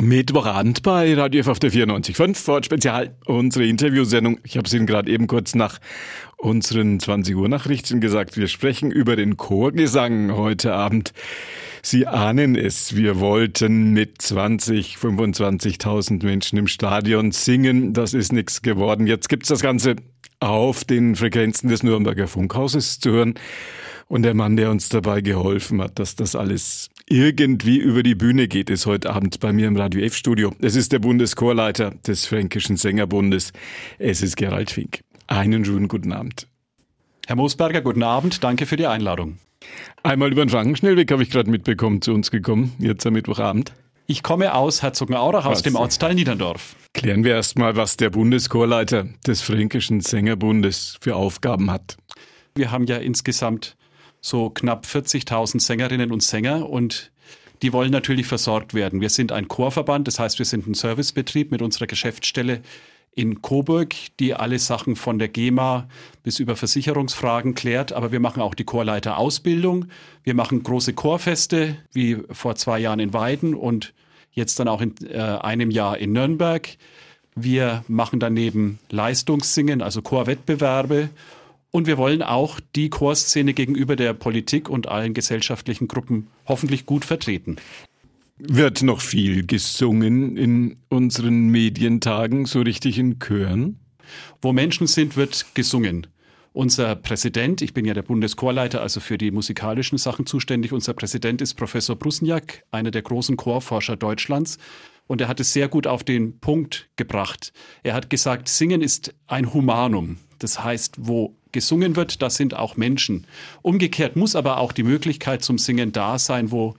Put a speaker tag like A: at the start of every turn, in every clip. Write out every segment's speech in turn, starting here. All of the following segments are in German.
A: Mittwochabend bei Radio F auf der 94.5 Ford Spezial, unsere Interviewsendung. Ich habe es Ihnen gerade eben kurz nach unseren 20 Uhr Nachrichten gesagt. Wir sprechen über den Chorgesang heute Abend. Sie ahnen es, wir wollten mit 20, 25.000 Menschen im Stadion singen. Das ist nichts geworden. Jetzt gibt's das Ganze auf den Frequenzen des Nürnberger Funkhauses zu hören. Und der Mann, der uns dabei geholfen hat, dass das alles irgendwie über die Bühne geht, ist heute Abend bei mir im Radio F-Studio. Es ist der Bundeschorleiter des Fränkischen Sängerbundes. Es ist Gerald Fink. Einen schönen guten Abend.
B: Herr Moosberger, guten Abend. Danke für die Einladung.
A: Einmal über den Frankenschnellweg habe ich gerade mitbekommen, zu uns gekommen, jetzt am Mittwochabend.
B: Ich komme aus Herzogenaurach, aus dem Ortsteil Niederndorf.
A: Klären wir erstmal, was der Bundeschorleiter des Fränkischen Sängerbundes für Aufgaben hat.
B: Wir haben ja insgesamt so knapp 40.000 Sängerinnen und Sänger und die wollen natürlich versorgt werden. Wir sind ein Chorverband, das heißt, wir sind ein Servicebetrieb mit unserer Geschäftsstelle in Coburg, die alle Sachen von der GEMA bis über Versicherungsfragen klärt. Aber wir machen auch die Chorleiterausbildung. Wir machen große Chorfeste, wie vor zwei Jahren in Weiden und jetzt dann auch in äh, einem Jahr in Nürnberg. Wir machen daneben Leistungssingen, also Chorwettbewerbe und wir wollen auch die Chorszene gegenüber der Politik und allen gesellschaftlichen Gruppen hoffentlich gut vertreten.
A: Wird noch viel gesungen in unseren Medientagen, so richtig in Chören?
B: Wo Menschen sind, wird gesungen. Unser Präsident, ich bin ja der Bundeschorleiter, also für die musikalischen Sachen zuständig, unser Präsident ist Professor Brusniak, einer der großen Chorforscher Deutschlands. Und er hat es sehr gut auf den Punkt gebracht. Er hat gesagt, Singen ist ein Humanum. Das heißt, wo gesungen wird, das sind auch Menschen. Umgekehrt muss aber auch die Möglichkeit zum Singen da sein, wo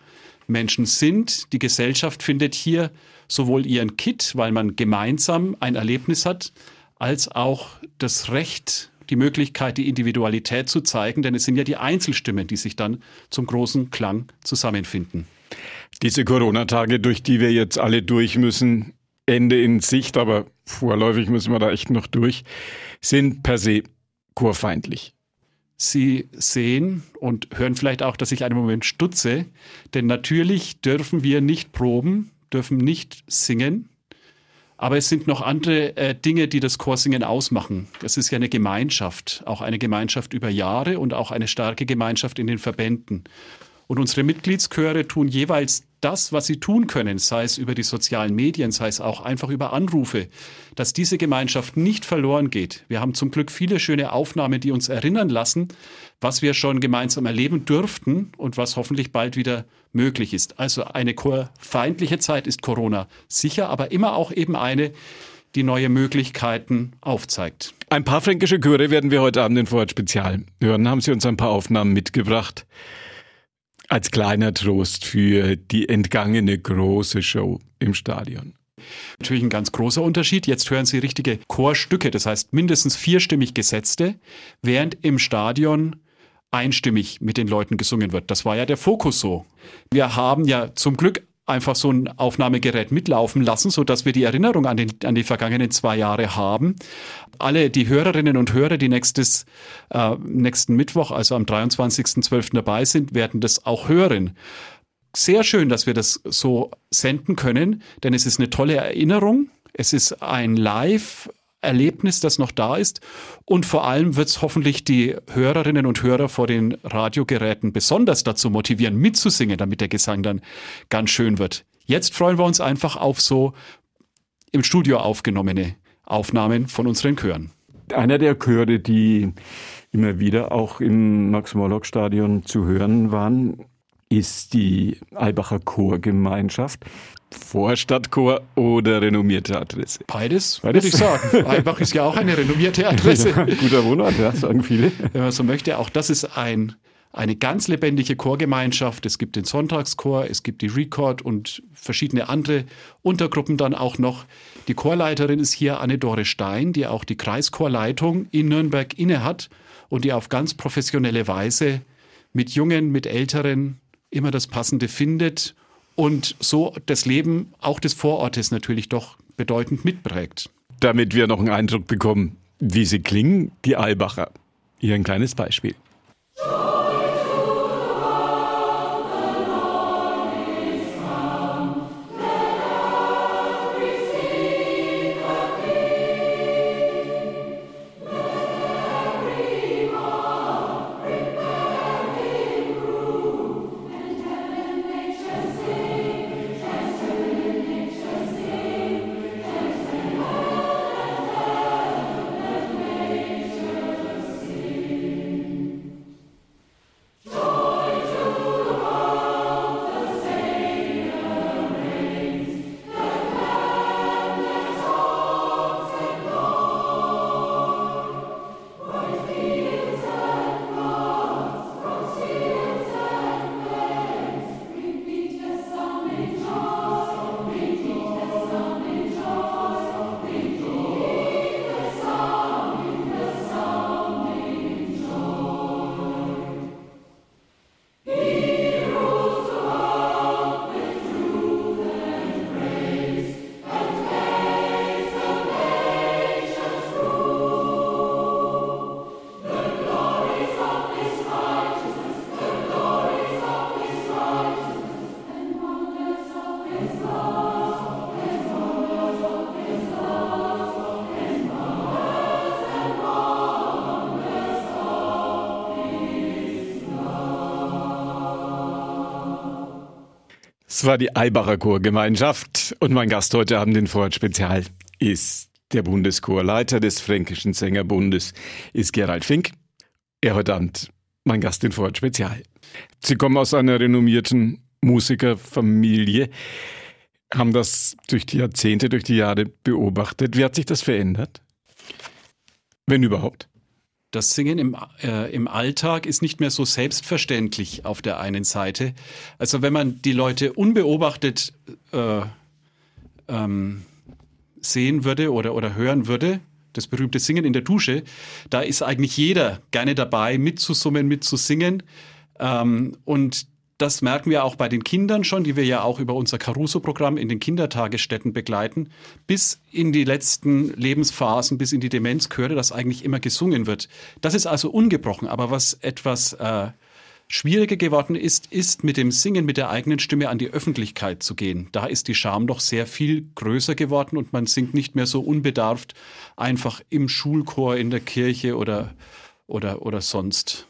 B: Menschen sind. Die Gesellschaft findet hier sowohl ihren Kit, weil man gemeinsam ein Erlebnis hat, als auch das Recht, die Möglichkeit, die Individualität zu zeigen, denn es sind ja die Einzelstimmen, die sich dann zum großen Klang zusammenfinden.
A: Diese Corona-Tage, durch die wir jetzt alle durch müssen, Ende in Sicht, aber vorläufig müssen wir da echt noch durch, sind per se kurfeindlich.
B: Sie sehen und hören vielleicht auch, dass ich einen Moment stutze, denn natürlich dürfen wir nicht proben, dürfen nicht singen, aber es sind noch andere äh, Dinge, die das Chorsingen ausmachen. Es ist ja eine Gemeinschaft, auch eine Gemeinschaft über Jahre und auch eine starke Gemeinschaft in den Verbänden. Und unsere Mitgliedschöre tun jeweils das, was sie tun können, sei es über die sozialen Medien, sei es auch einfach über Anrufe, dass diese Gemeinschaft nicht verloren geht. Wir haben zum Glück viele schöne Aufnahmen, die uns erinnern lassen, was wir schon gemeinsam erleben dürften und was hoffentlich bald wieder möglich ist. Also eine feindliche Zeit ist Corona sicher, aber immer auch eben eine, die neue Möglichkeiten aufzeigt.
A: Ein paar fränkische Chöre werden wir heute Abend in Vorort Spezial hören. Haben Sie uns ein paar Aufnahmen mitgebracht? Als kleiner Trost für die entgangene große Show im Stadion.
B: Natürlich ein ganz großer Unterschied. Jetzt hören Sie richtige Chorstücke, das heißt mindestens vierstimmig gesetzte, während im Stadion einstimmig mit den Leuten gesungen wird. Das war ja der Fokus so. Wir haben ja zum Glück einfach so ein Aufnahmegerät mitlaufen lassen, so dass wir die Erinnerung an, den, an die vergangenen zwei Jahre haben. Alle die Hörerinnen und Hörer, die nächstes, äh, nächsten Mittwoch, also am 23.12. dabei sind, werden das auch hören. Sehr schön, dass wir das so senden können, denn es ist eine tolle Erinnerung. Es ist ein Live Erlebnis, das noch da ist. Und vor allem wird es hoffentlich die Hörerinnen und Hörer vor den Radiogeräten besonders dazu motivieren, mitzusingen, damit der Gesang dann ganz schön wird. Jetzt freuen wir uns einfach auf so im Studio aufgenommene Aufnahmen von unseren Chören.
A: Einer der Chöre, die immer wieder auch im Max-Morlock-Stadion zu hören waren, ist die Albacher Chorgemeinschaft. Vorstadtchor oder renommierte Adresse?
B: Beides, Beides? würde ich sagen. Albach ist ja auch eine renommierte Adresse. Ja,
A: guter Wohnort, ja, sagen viele.
B: Wenn man so möchte, auch das ist ein, eine ganz lebendige Chorgemeinschaft. Es gibt den Sonntagschor, es gibt die Record und verschiedene andere Untergruppen dann auch noch. Die Chorleiterin ist hier Anne-Dore Stein, die auch die Kreischorleitung in Nürnberg innehat und die auf ganz professionelle Weise mit Jungen, mit Älteren immer das Passende findet und so das Leben auch des Vorortes natürlich doch bedeutend mitprägt.
A: Damit wir noch einen Eindruck bekommen, wie sie klingen, die Albacher. Hier ein kleines Beispiel. Das war die Eibacher Chorgemeinschaft und mein Gast heute Abend in Vorort Spezial ist der Bundeschorleiter des Fränkischen Sängerbundes, ist Gerald Fink. Er heute Abend mein Gast in Vorort Spezial. Sie kommen aus einer renommierten Musikerfamilie, haben das durch die Jahrzehnte, durch die Jahre beobachtet. Wie hat sich das verändert? Wenn überhaupt?
B: Das Singen im, äh, im Alltag ist nicht mehr so selbstverständlich auf der einen Seite. Also wenn man die Leute unbeobachtet äh, ähm, sehen würde oder, oder hören würde, das berühmte Singen in der Dusche, da ist eigentlich jeder gerne dabei, mitzusummen, mitzusingen. Ähm, und das merken wir auch bei den Kindern schon, die wir ja auch über unser Caruso-Programm in den Kindertagesstätten begleiten, bis in die letzten Lebensphasen, bis in die Demenzchöre, dass eigentlich immer gesungen wird. Das ist also ungebrochen. Aber was etwas äh, schwieriger geworden ist, ist mit dem Singen mit der eigenen Stimme an die Öffentlichkeit zu gehen. Da ist die Scham doch sehr viel größer geworden und man singt nicht mehr so unbedarft einfach im Schulchor in der Kirche oder, oder, oder sonst.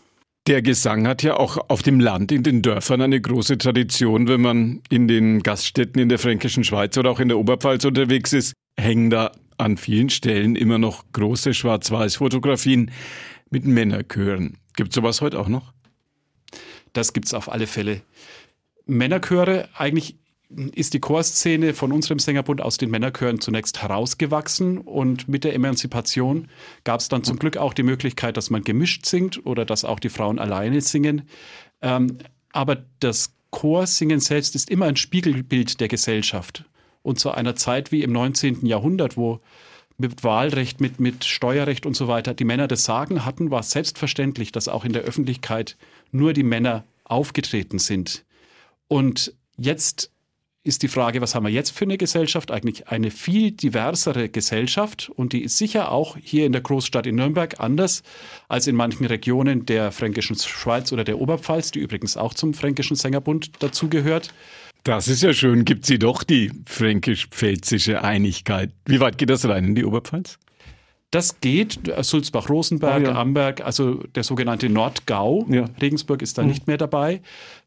A: Der Gesang hat ja auch auf dem Land, in den Dörfern eine große Tradition. Wenn man in den Gaststätten in der Fränkischen Schweiz oder auch in der Oberpfalz unterwegs ist, hängen da an vielen Stellen immer noch große Schwarz-Weiß-Fotografien mit Männerchören. Gibt es sowas heute auch noch?
B: Das gibt es auf alle Fälle. Männerchöre eigentlich ist die Chorszene von unserem Sängerbund aus den Männerchören zunächst herausgewachsen und mit der Emanzipation gab es dann zum Glück auch die Möglichkeit, dass man gemischt singt oder dass auch die Frauen alleine singen. Ähm, aber das Chorsingen selbst ist immer ein Spiegelbild der Gesellschaft. Und zu einer Zeit wie im 19. Jahrhundert, wo mit Wahlrecht, mit, mit Steuerrecht und so weiter die Männer das Sagen hatten, war es selbstverständlich, dass auch in der Öffentlichkeit nur die Männer aufgetreten sind. Und jetzt ist die Frage, was haben wir jetzt für eine Gesellschaft? Eigentlich eine viel diversere Gesellschaft und die ist sicher auch hier in der Großstadt in Nürnberg anders als in manchen Regionen der Fränkischen Schweiz oder der Oberpfalz, die übrigens auch zum Fränkischen Sängerbund dazugehört.
A: Das ist ja schön. Gibt sie doch die fränkisch-pfälzische Einigkeit. Wie weit geht das rein in die Oberpfalz?
B: Das geht, Sulzbach-Rosenberg, ah, ja. Amberg, also der sogenannte Nordgau, ja. Regensburg ist da mhm. nicht mehr dabei,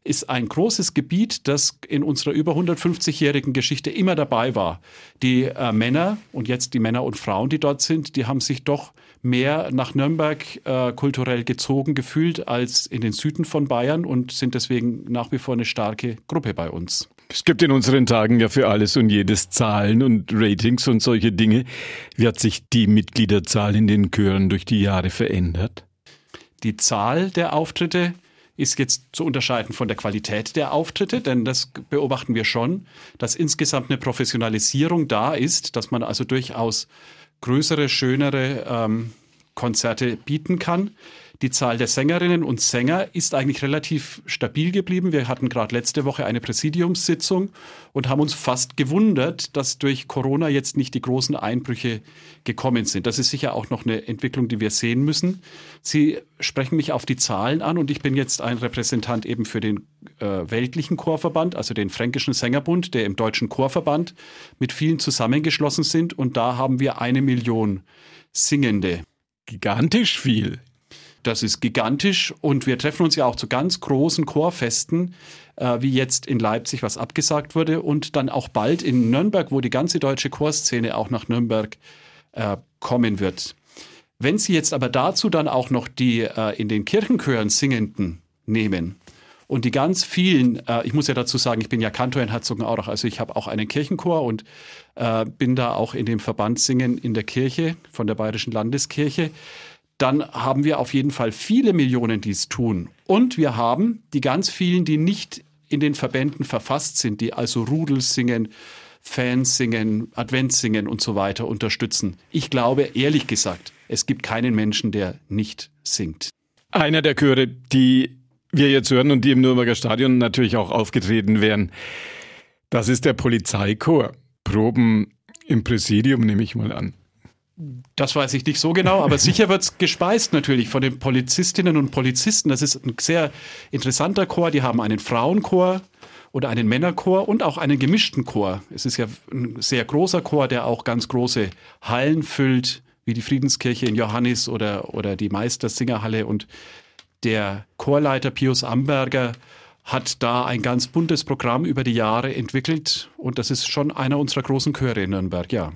B: ist ein großes Gebiet, das in unserer über 150-jährigen Geschichte immer dabei war. Die äh, Männer und jetzt die Männer und Frauen, die dort sind, die haben sich doch mehr nach Nürnberg äh, kulturell gezogen gefühlt als in den Süden von Bayern und sind deswegen nach wie vor eine starke Gruppe bei uns.
A: Es gibt in unseren Tagen ja für alles und jedes Zahlen und Ratings und solche Dinge. Wie hat sich die Mitgliederzahl in den Chören durch die Jahre verändert?
B: Die Zahl der Auftritte ist jetzt zu unterscheiden von der Qualität der Auftritte, denn das beobachten wir schon, dass insgesamt eine Professionalisierung da ist, dass man also durchaus größere, schönere ähm, Konzerte bieten kann. Die Zahl der Sängerinnen und Sänger ist eigentlich relativ stabil geblieben. Wir hatten gerade letzte Woche eine Präsidiumssitzung und haben uns fast gewundert, dass durch Corona jetzt nicht die großen Einbrüche gekommen sind. Das ist sicher auch noch eine Entwicklung, die wir sehen müssen. Sie sprechen mich auf die Zahlen an und ich bin jetzt ein Repräsentant eben für den äh, weltlichen Chorverband, also den Fränkischen Sängerbund, der im Deutschen Chorverband mit vielen zusammengeschlossen sind und da haben wir eine Million Singende.
A: Gigantisch viel.
B: Das ist gigantisch und wir treffen uns ja auch zu ganz großen Chorfesten, äh, wie jetzt in Leipzig, was abgesagt wurde, und dann auch bald in Nürnberg, wo die ganze deutsche Chorszene auch nach Nürnberg äh, kommen wird. Wenn Sie jetzt aber dazu dann auch noch die äh, in den Kirchenchören Singenden nehmen und die ganz vielen, äh, ich muss ja dazu sagen, ich bin ja Kantor in Herzogenaurach, also ich habe auch einen Kirchenchor und äh, bin da auch in dem Verband Singen in der Kirche von der Bayerischen Landeskirche dann haben wir auf jeden Fall viele Millionen, die es tun. Und wir haben die ganz vielen, die nicht in den Verbänden verfasst sind, die also Rudel singen, Fans singen, Advent singen und so weiter unterstützen. Ich glaube, ehrlich gesagt, es gibt keinen Menschen, der nicht singt.
A: Einer der Chöre, die wir jetzt hören und die im Nürnberger Stadion natürlich auch aufgetreten wären, das ist der Polizeichor. Proben im Präsidium nehme ich mal an.
B: Das weiß ich nicht so genau, aber sicher wird es gespeist natürlich von den Polizistinnen und Polizisten. Das ist ein sehr interessanter Chor. Die haben einen Frauenchor oder einen Männerchor und auch einen gemischten Chor. Es ist ja ein sehr großer Chor, der auch ganz große Hallen füllt, wie die Friedenskirche in Johannis oder, oder die Meistersingerhalle. Und der Chorleiter Pius Amberger hat da ein ganz buntes Programm über die Jahre entwickelt und das ist schon einer unserer großen Chöre in Nürnberg, ja.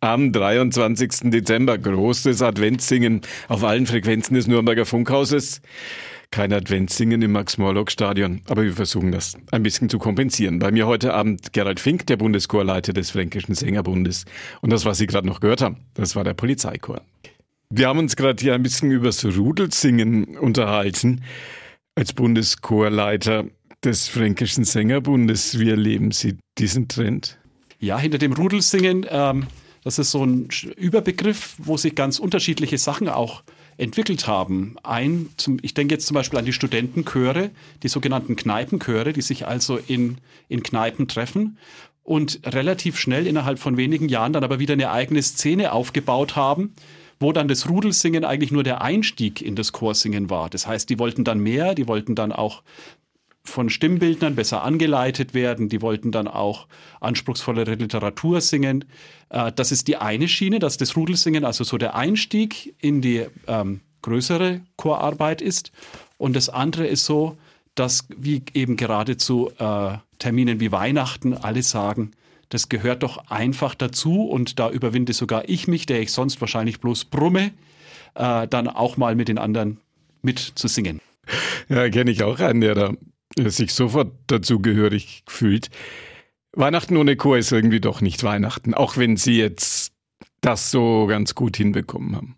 A: Am 23. Dezember großes Adventssingen auf allen Frequenzen des Nürnberger Funkhauses. Kein Adventssingen im Max-Morlock-Stadion, aber wir versuchen das ein bisschen zu kompensieren. Bei mir heute Abend Gerald Fink, der Bundeschorleiter des Fränkischen Sängerbundes. Und das, was Sie gerade noch gehört haben, das war der Polizeichor. Wir haben uns gerade hier ein bisschen übers Rudelsingen unterhalten. Als Bundeschorleiter des Fränkischen Sängerbundes, wie erleben Sie diesen Trend?
B: Ja, hinter dem Rudelsingen ähm, das ist so ein Überbegriff, wo sich ganz unterschiedliche Sachen auch entwickelt haben. Ein, zum, ich denke jetzt zum Beispiel an die Studentenchöre, die sogenannten Kneipenchöre, die sich also in, in Kneipen treffen und relativ schnell innerhalb von wenigen Jahren dann aber wieder eine eigene Szene aufgebaut haben, wo dann das Rudelsingen eigentlich nur der Einstieg in das Chorsingen war. Das heißt, die wollten dann mehr, die wollten dann auch von Stimmbildnern besser angeleitet werden. Die wollten dann auch anspruchsvollere Literatur singen. Äh, das ist die eine Schiene, dass das Rudelsingen also so der Einstieg in die ähm, größere Chorarbeit ist. Und das andere ist so, dass wie eben gerade zu äh, Terminen wie Weihnachten alle sagen, das gehört doch einfach dazu und da überwinde sogar ich mich, der ich sonst wahrscheinlich bloß brumme, äh, dann auch mal mit den anderen mit zu singen.
A: Ja, kenne ich auch einen, der da sich sofort dazugehörig fühlt. Weihnachten ohne Chor ist irgendwie doch nicht Weihnachten, auch wenn Sie jetzt das so ganz gut hinbekommen haben.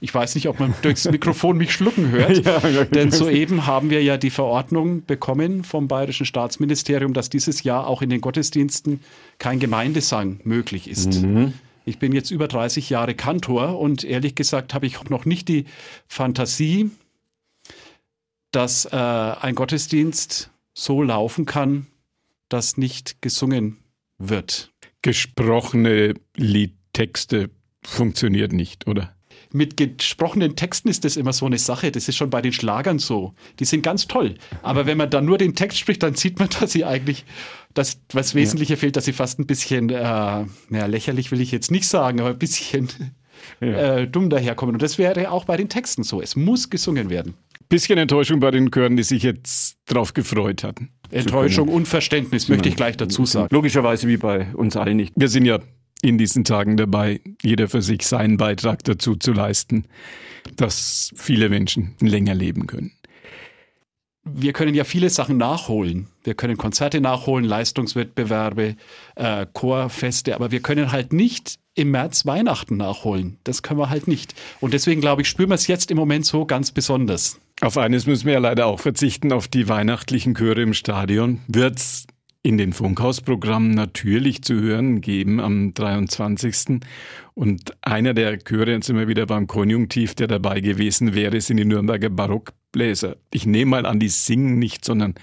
B: Ich weiß nicht, ob man durchs Mikrofon mich schlucken hört, ja, denn soeben haben wir ja die Verordnung bekommen vom Bayerischen Staatsministerium, dass dieses Jahr auch in den Gottesdiensten kein Gemeindesang möglich ist. Mhm. Ich bin jetzt über 30 Jahre Kantor und ehrlich gesagt habe ich noch nicht die Fantasie, dass äh, ein Gottesdienst so laufen kann, dass nicht gesungen wird.
A: Gesprochene Liedtexte funktioniert nicht, oder?
B: Mit gesprochenen Texten ist das immer so eine Sache. Das ist schon bei den Schlagern so. Die sind ganz toll. Aber wenn man dann nur den Text spricht, dann sieht man, dass sie eigentlich, dass was Wesentliche ja. fehlt, dass sie fast ein bisschen, äh, naja, lächerlich will ich jetzt nicht sagen, aber ein bisschen ja. äh, dumm daherkommen. Und das wäre auch bei den Texten so. Es muss gesungen werden
A: bisschen Enttäuschung bei den Chören, die sich jetzt drauf gefreut hatten.
B: Enttäuschung, Unverständnis, möchte ich gleich dazu sagen.
A: Logischerweise wie bei uns allen nicht. Wir sind ja in diesen Tagen dabei, jeder für sich seinen Beitrag dazu zu leisten, dass viele Menschen länger leben können
B: wir können ja viele Sachen nachholen. Wir können Konzerte nachholen, Leistungswettbewerbe, äh, Chorfeste, aber wir können halt nicht im März Weihnachten nachholen. Das können wir halt nicht. Und deswegen glaube ich, spüren wir es jetzt im Moment so ganz besonders.
A: Auf eines müssen wir ja leider auch verzichten, auf die weihnachtlichen Chöre im Stadion. Wird's in den Funkhausprogrammen natürlich zu hören geben am 23. Und einer der Chöre, jetzt sind wir wieder beim Konjunktiv, der dabei gewesen wäre, sind die Nürnberger Barockbläser. Ich nehme mal an, die singen nicht, sondern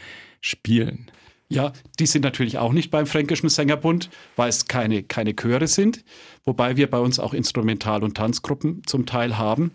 A: spielen.
B: Ja, die sind natürlich auch nicht beim Fränkischen Sängerbund, weil es keine, keine Chöre sind, wobei wir bei uns auch Instrumental- und Tanzgruppen zum Teil haben.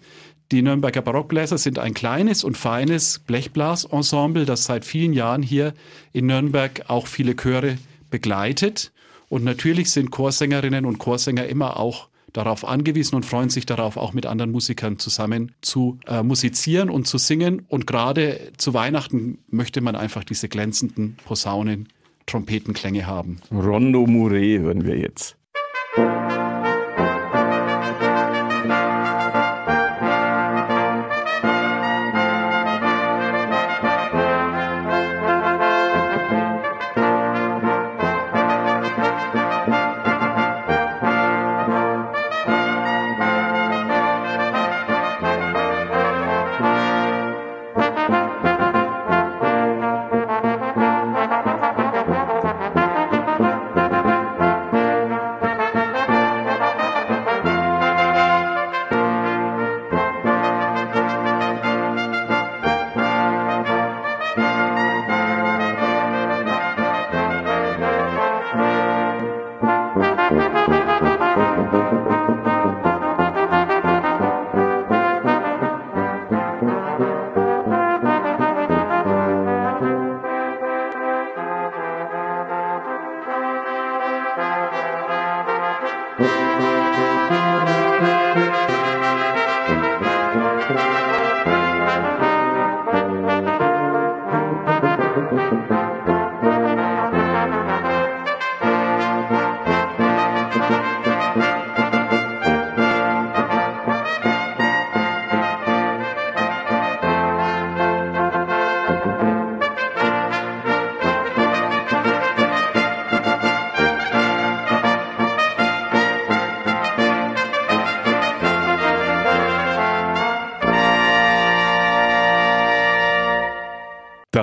B: Die Nürnberger Barockbläser sind ein kleines und feines Blechblasensemble, das seit vielen Jahren hier in Nürnberg auch viele Chöre begleitet. Und natürlich sind Chorsängerinnen und Chorsänger immer auch darauf angewiesen und freuen sich darauf, auch mit anderen Musikern zusammen zu äh, musizieren und zu singen. Und gerade zu Weihnachten möchte man einfach diese glänzenden Posaunen, Trompetenklänge haben.
A: Rondo Mure hören wir jetzt.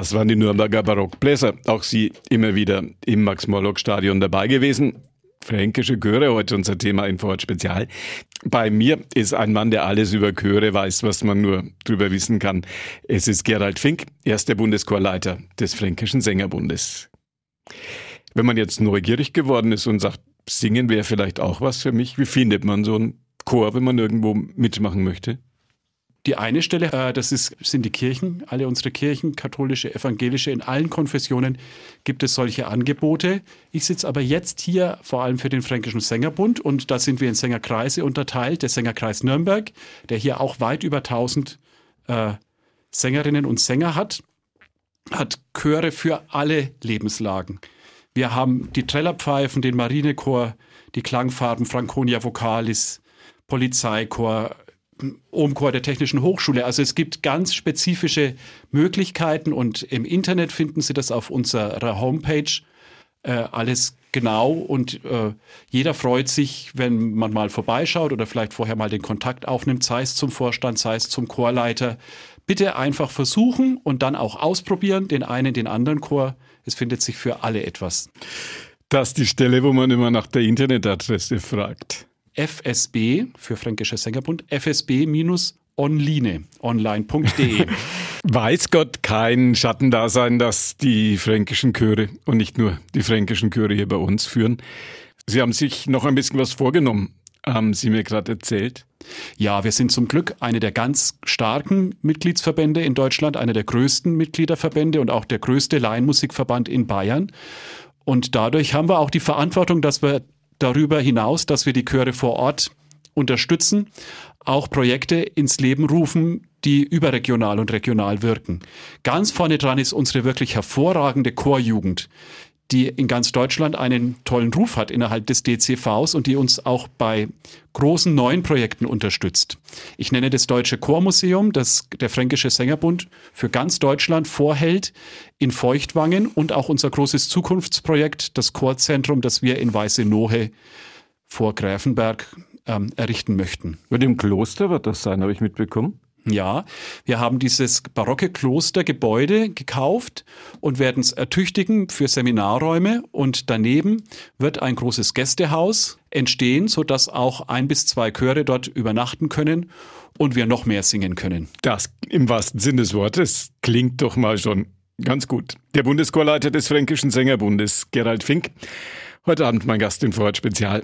A: Das waren die Nürnberger Barockbläser. Auch sie immer wieder im Max-Morlock-Stadion dabei gewesen. Fränkische Chöre, heute unser Thema in Vorort Spezial. Bei mir ist ein Mann, der alles über Chöre weiß, was man nur drüber wissen kann. Es ist Gerald Fink, erster Bundeschorleiter des Fränkischen Sängerbundes. Wenn man jetzt neugierig geworden ist und sagt, singen wäre vielleicht auch was für mich, wie findet man so einen Chor, wenn man irgendwo mitmachen möchte?
B: Die eine Stelle, äh, das ist, sind die Kirchen, alle unsere Kirchen, katholische, evangelische, in allen Konfessionen gibt es solche Angebote. Ich sitze aber jetzt hier vor allem für den Fränkischen Sängerbund und da sind wir in Sängerkreise unterteilt. Der Sängerkreis Nürnberg, der hier auch weit über 1000 äh, Sängerinnen und Sänger hat, hat Chöre für alle Lebenslagen. Wir haben die Trellerpfeifen, den Marinechor, die Klangfarben Franconia Vocalis, Polizeichor, Omchor der Technischen Hochschule. Also es gibt ganz spezifische Möglichkeiten und im Internet finden Sie das auf unserer Homepage äh, alles genau und äh, jeder freut sich, wenn man mal vorbeischaut oder vielleicht vorher mal den Kontakt aufnimmt, sei es zum Vorstand, sei es zum Chorleiter. Bitte einfach versuchen und dann auch ausprobieren, den einen, den anderen Chor. Es findet sich für alle etwas.
A: Das ist die Stelle, wo man immer nach der Internetadresse fragt.
B: FSB für Fränkischer Sängerbund, fsb-online, online.de.
A: Weiß Gott kein Schattendasein, dass die fränkischen Chöre und nicht nur die fränkischen Chöre hier bei uns führen. Sie haben sich noch ein bisschen was vorgenommen, haben Sie mir gerade erzählt.
B: Ja, wir sind zum Glück eine der ganz starken Mitgliedsverbände in Deutschland, einer der größten Mitgliederverbände und auch der größte Laienmusikverband in Bayern. Und dadurch haben wir auch die Verantwortung, dass wir darüber hinaus, dass wir die Chöre vor Ort unterstützen, auch Projekte ins Leben rufen, die überregional und regional wirken. Ganz vorne dran ist unsere wirklich hervorragende Chorjugend, die in ganz Deutschland einen tollen Ruf hat innerhalb des DCVs und die uns auch bei großen neuen Projekten unterstützt. Ich nenne das Deutsche Chormuseum, das der Fränkische Sängerbund für ganz Deutschland vorhält in Feuchtwangen und auch unser großes Zukunftsprojekt, das Chorzentrum, das wir in Weiße Nohe vor Gräfenberg ähm, errichten möchten.
A: Mit dem Kloster wird das sein, habe ich mitbekommen.
B: Ja, wir haben dieses barocke Klostergebäude gekauft und werden es ertüchtigen für Seminarräume und daneben wird ein großes Gästehaus entstehen, sodass auch ein bis zwei Chöre dort übernachten können und wir noch mehr singen können.
A: Das im wahrsten Sinne des Wortes klingt doch mal schon ganz gut. Der Bundeschorleiter des Fränkischen Sängerbundes, Gerald Fink, heute Abend mein Gast im Vorort Spezial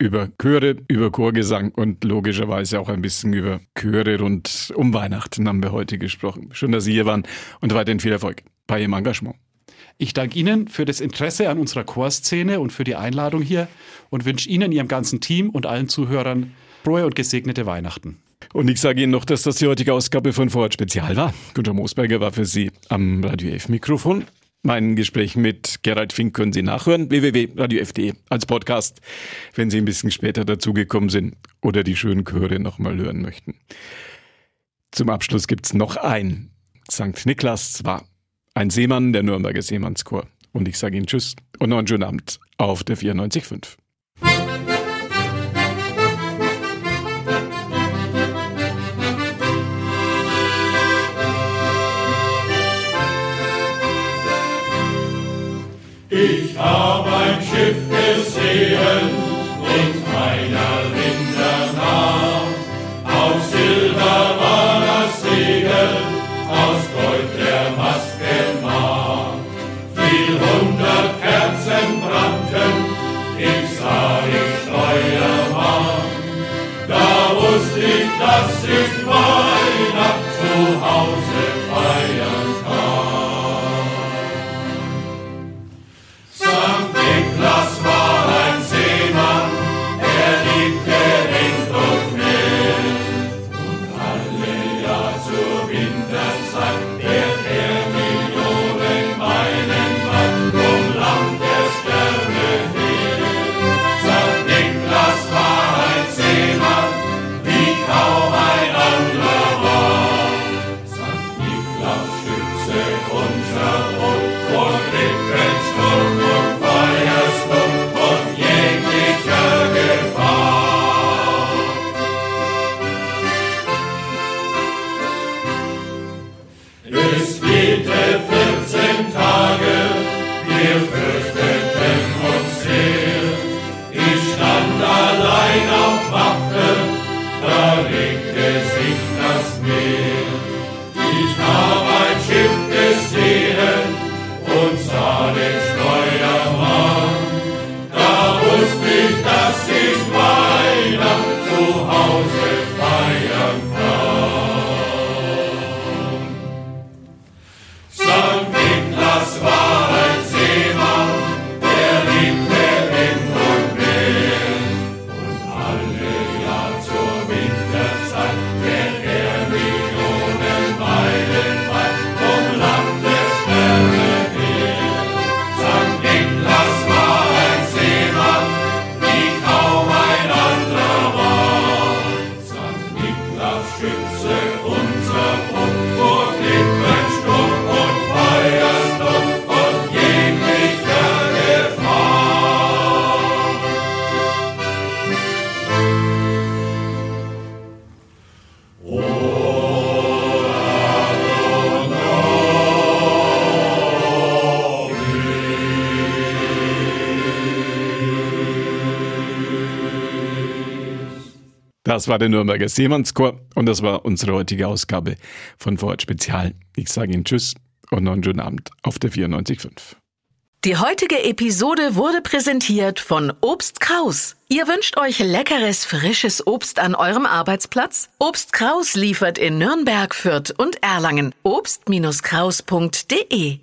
A: über Chöre, über Chorgesang und logischerweise auch ein bisschen über Chöre rund um Weihnachten haben wir heute gesprochen. Schön, dass Sie hier waren und weiterhin viel Erfolg bei Ihrem Engagement.
B: Ich danke Ihnen für das Interesse an unserer Chorszene und für die Einladung hier und wünsche Ihnen, Ihrem ganzen Team und allen Zuhörern frohe und gesegnete Weihnachten.
A: Und ich sage Ihnen noch, dass das die heutige Ausgabe von Vorort Spezial war. Günter Moosberger war für Sie am Radio F Mikrofon. Mein Gespräch mit Gerald Fink können Sie nachhören, www.radiof.de als Podcast, wenn Sie ein bisschen später dazugekommen sind oder die schönen Chöre nochmal hören möchten. Zum Abschluss gibt's noch ein. St. Niklas war ein Seemann der Nürnberger Seemannschor. Und ich sage Ihnen Tschüss und noch einen schönen Abend auf der 94.5.
C: Ich hab ein Schiff gesehen
A: Das war der Nürnberger Seemannschor und das war unsere heutige Ausgabe von Vorort Spezial. Ich sage Ihnen Tschüss und noch einen schönen Abend auf der 94.5.
D: Die heutige Episode wurde präsentiert von Obst Kraus. Ihr wünscht euch leckeres, frisches Obst an eurem Arbeitsplatz? Obst Kraus liefert in Nürnberg, Fürth und Erlangen. Obst-Kraus.de